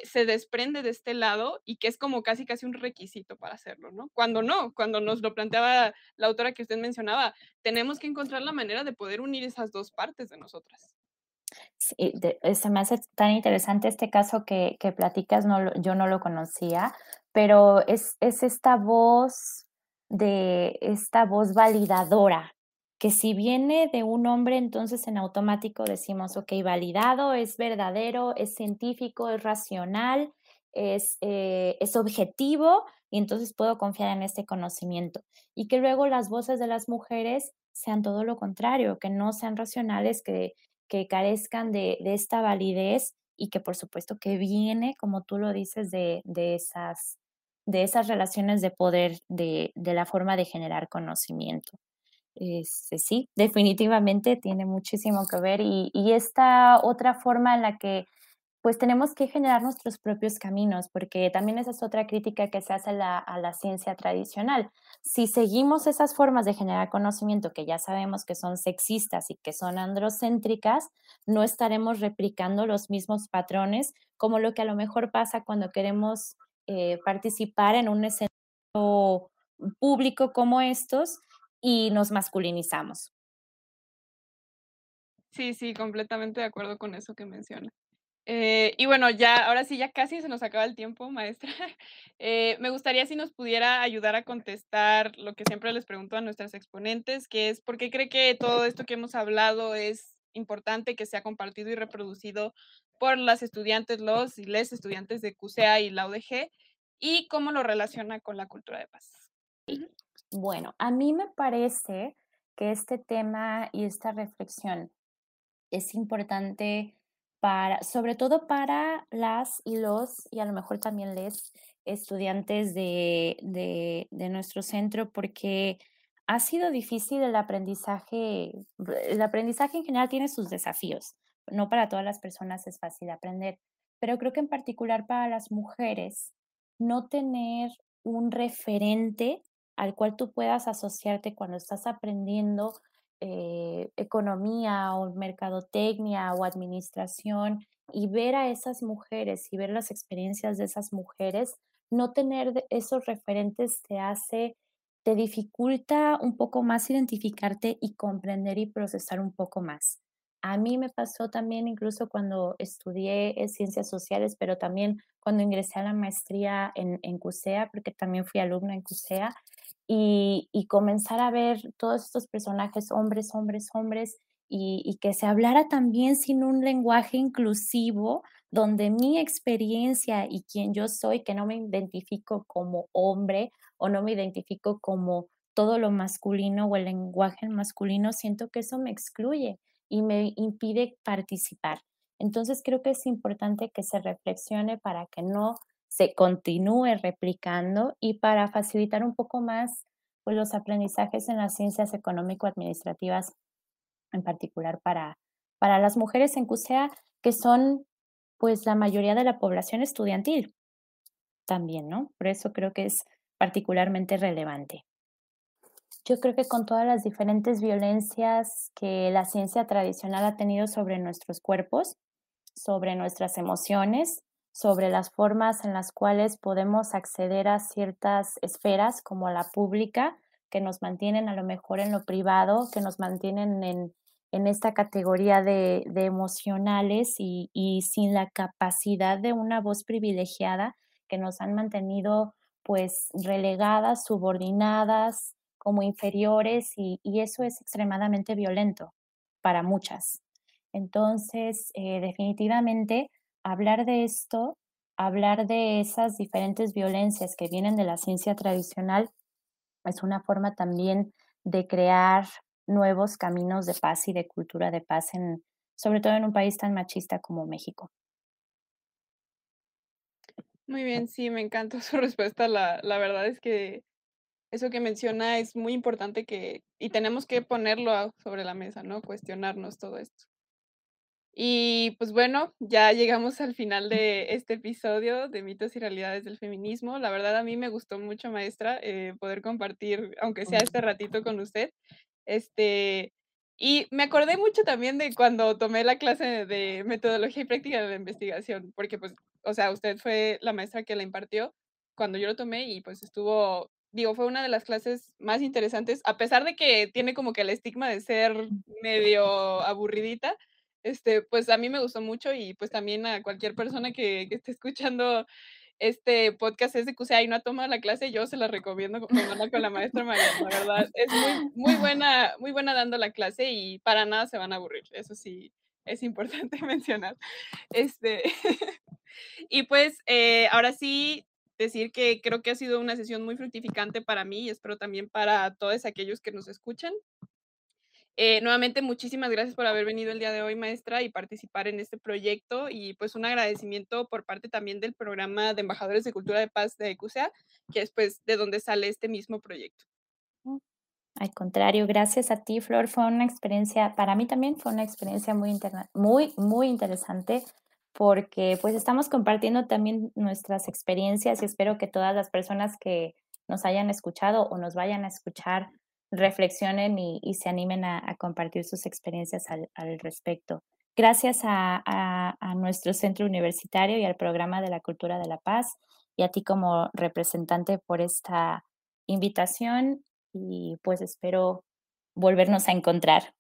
Speaker 2: se desprende de este lado y que es como casi casi un requisito para hacerlo, ¿no? Cuando no, cuando nos lo planteaba la autora que usted mencionaba, tenemos que encontrar la manera de poder unir esas dos partes de nosotras.
Speaker 3: Sí, se me hace tan interesante este caso que, que platicas, no, yo no lo conocía, pero es, es esta voz de esta voz validadora, que si viene de un hombre, entonces en automático decimos, ok, validado, es verdadero, es científico, es racional, es, eh, es objetivo, y entonces puedo confiar en este conocimiento. Y que luego las voces de las mujeres sean todo lo contrario, que no sean racionales, que, que carezcan de, de esta validez y que por supuesto que viene, como tú lo dices, de, de esas de esas relaciones de poder, de, de la forma de generar conocimiento. Este, sí, definitivamente tiene muchísimo que ver y, y, esta otra forma en la que pues tenemos que generar nuestros propios caminos, porque también esa es otra crítica que se hace a la, a la ciencia tradicional. Si seguimos esas formas de generar conocimiento que ya sabemos que son sexistas y que son androcéntricas, no estaremos replicando los mismos patrones como lo que a lo mejor pasa cuando queremos eh, participar en un escenario público como estos y nos masculinizamos.
Speaker 2: Sí, sí, completamente de acuerdo con eso que menciona. Eh, y bueno, ya, ahora sí, ya casi se nos acaba el tiempo, maestra. Eh, me gustaría si nos pudiera ayudar a contestar lo que siempre les pregunto a nuestras exponentes, que es por qué cree que todo esto que hemos hablado es importante que sea compartido y reproducido por las estudiantes, los y les estudiantes de CUSEA y la UDG, y cómo lo relaciona con la cultura de paz.
Speaker 3: Bueno, a mí me parece que este tema y esta reflexión es importante para, sobre todo para las y los, y a lo mejor también les estudiantes de, de, de nuestro centro, porque ha sido difícil el aprendizaje. El aprendizaje en general tiene sus desafíos. No para todas las personas es fácil aprender, pero creo que en particular para las mujeres, no tener un referente al cual tú puedas asociarte cuando estás aprendiendo eh, economía o mercadotecnia o administración y ver a esas mujeres y ver las experiencias de esas mujeres, no tener esos referentes te hace te dificulta un poco más identificarte y comprender y procesar un poco más. A mí me pasó también incluso cuando estudié ciencias sociales, pero también cuando ingresé a la maestría en, en CUSEA, porque también fui alumna en CUSEA, y, y, comenzar a ver todos estos personajes, hombres, hombres, hombres, y, y, que se hablara también sin un lenguaje inclusivo, donde mi experiencia y quien yo soy, que no me identifico como hombre o no me identifico como todo lo masculino o el lenguaje masculino, siento que eso me excluye y me impide participar. Entonces creo que es importante que se reflexione para que no se continúe replicando y para facilitar un poco más pues, los aprendizajes en las ciencias económico-administrativas, en particular para, para las mujeres en CUSEA, que son pues la mayoría de la población estudiantil también, ¿no? Por eso creo que es particularmente relevante. Yo creo que con todas las diferentes violencias que la ciencia tradicional ha tenido sobre nuestros cuerpos, sobre nuestras emociones, sobre las formas en las cuales podemos acceder a ciertas esferas como la pública, que nos mantienen a lo mejor en lo privado, que nos mantienen en, en esta categoría de, de emocionales y, y, sin la capacidad de una voz privilegiada que nos han mantenido pues relegadas, subordinadas, como inferiores y, eso es extremadamente violento para muchas. Entonces, eh, definitivamente, hablar de esto, hablar de esas diferentes violencias que vienen de la ciencia tradicional, es una forma también de crear nuevos caminos de paz y de cultura de paz, en, sobre todo en un país tan machista como México.
Speaker 2: Muy bien, sí, me encantó su respuesta. La, la verdad es que eso que menciona es muy importante que, y tenemos que ponerlo sobre la mesa, ¿no? Cuestionarnos todo esto. Y pues bueno, ya llegamos al final de este episodio de mitos y realidades del feminismo. La verdad a mí me gustó mucho, maestra, eh, poder compartir, aunque sea este ratito con usted. Este, y me acordé mucho también de cuando tomé la clase de metodología y práctica de la investigación, porque pues, o sea, usted fue la maestra que la impartió cuando yo lo tomé y pues estuvo, digo, fue una de las clases más interesantes, a pesar de que tiene como que el estigma de ser medio aburridita, este, pues a mí me gustó mucho y pues también a cualquier persona que, que esté escuchando este podcast es de QCA y no ha tomado la clase, yo se la recomiendo con, con la maestra María, la verdad, es muy, muy, buena, muy buena dando la clase y para nada se van a aburrir, eso sí es importante mencionar. Este, y pues eh, ahora sí decir que creo que ha sido una sesión muy fructificante para mí y espero también para todos aquellos que nos escuchan. Eh, nuevamente, muchísimas gracias por haber venido el día de hoy, maestra, y participar en este proyecto. Y pues un agradecimiento por parte también del programa de Embajadores de Cultura de Paz de ECUSEA, que es pues de donde sale este mismo proyecto.
Speaker 3: Mm, al contrario, gracias a ti, Flor. Fue una experiencia, para mí también fue una experiencia muy, muy, muy interesante porque pues estamos compartiendo también nuestras experiencias y espero que todas las personas que nos hayan escuchado o nos vayan a escuchar reflexionen y, se animen a, compartir sus experiencias al, respecto. Gracias a, nuestro centro universitario y al programa de la cultura de la paz y a ti como representante por esta invitación y pues espero volvernos a encontrar.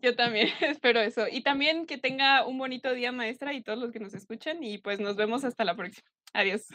Speaker 2: Yo también espero eso. Y también que tenga un bonito día, maestra, y todos los que nos escuchan. Y pues nos vemos hasta la próxima. Adiós.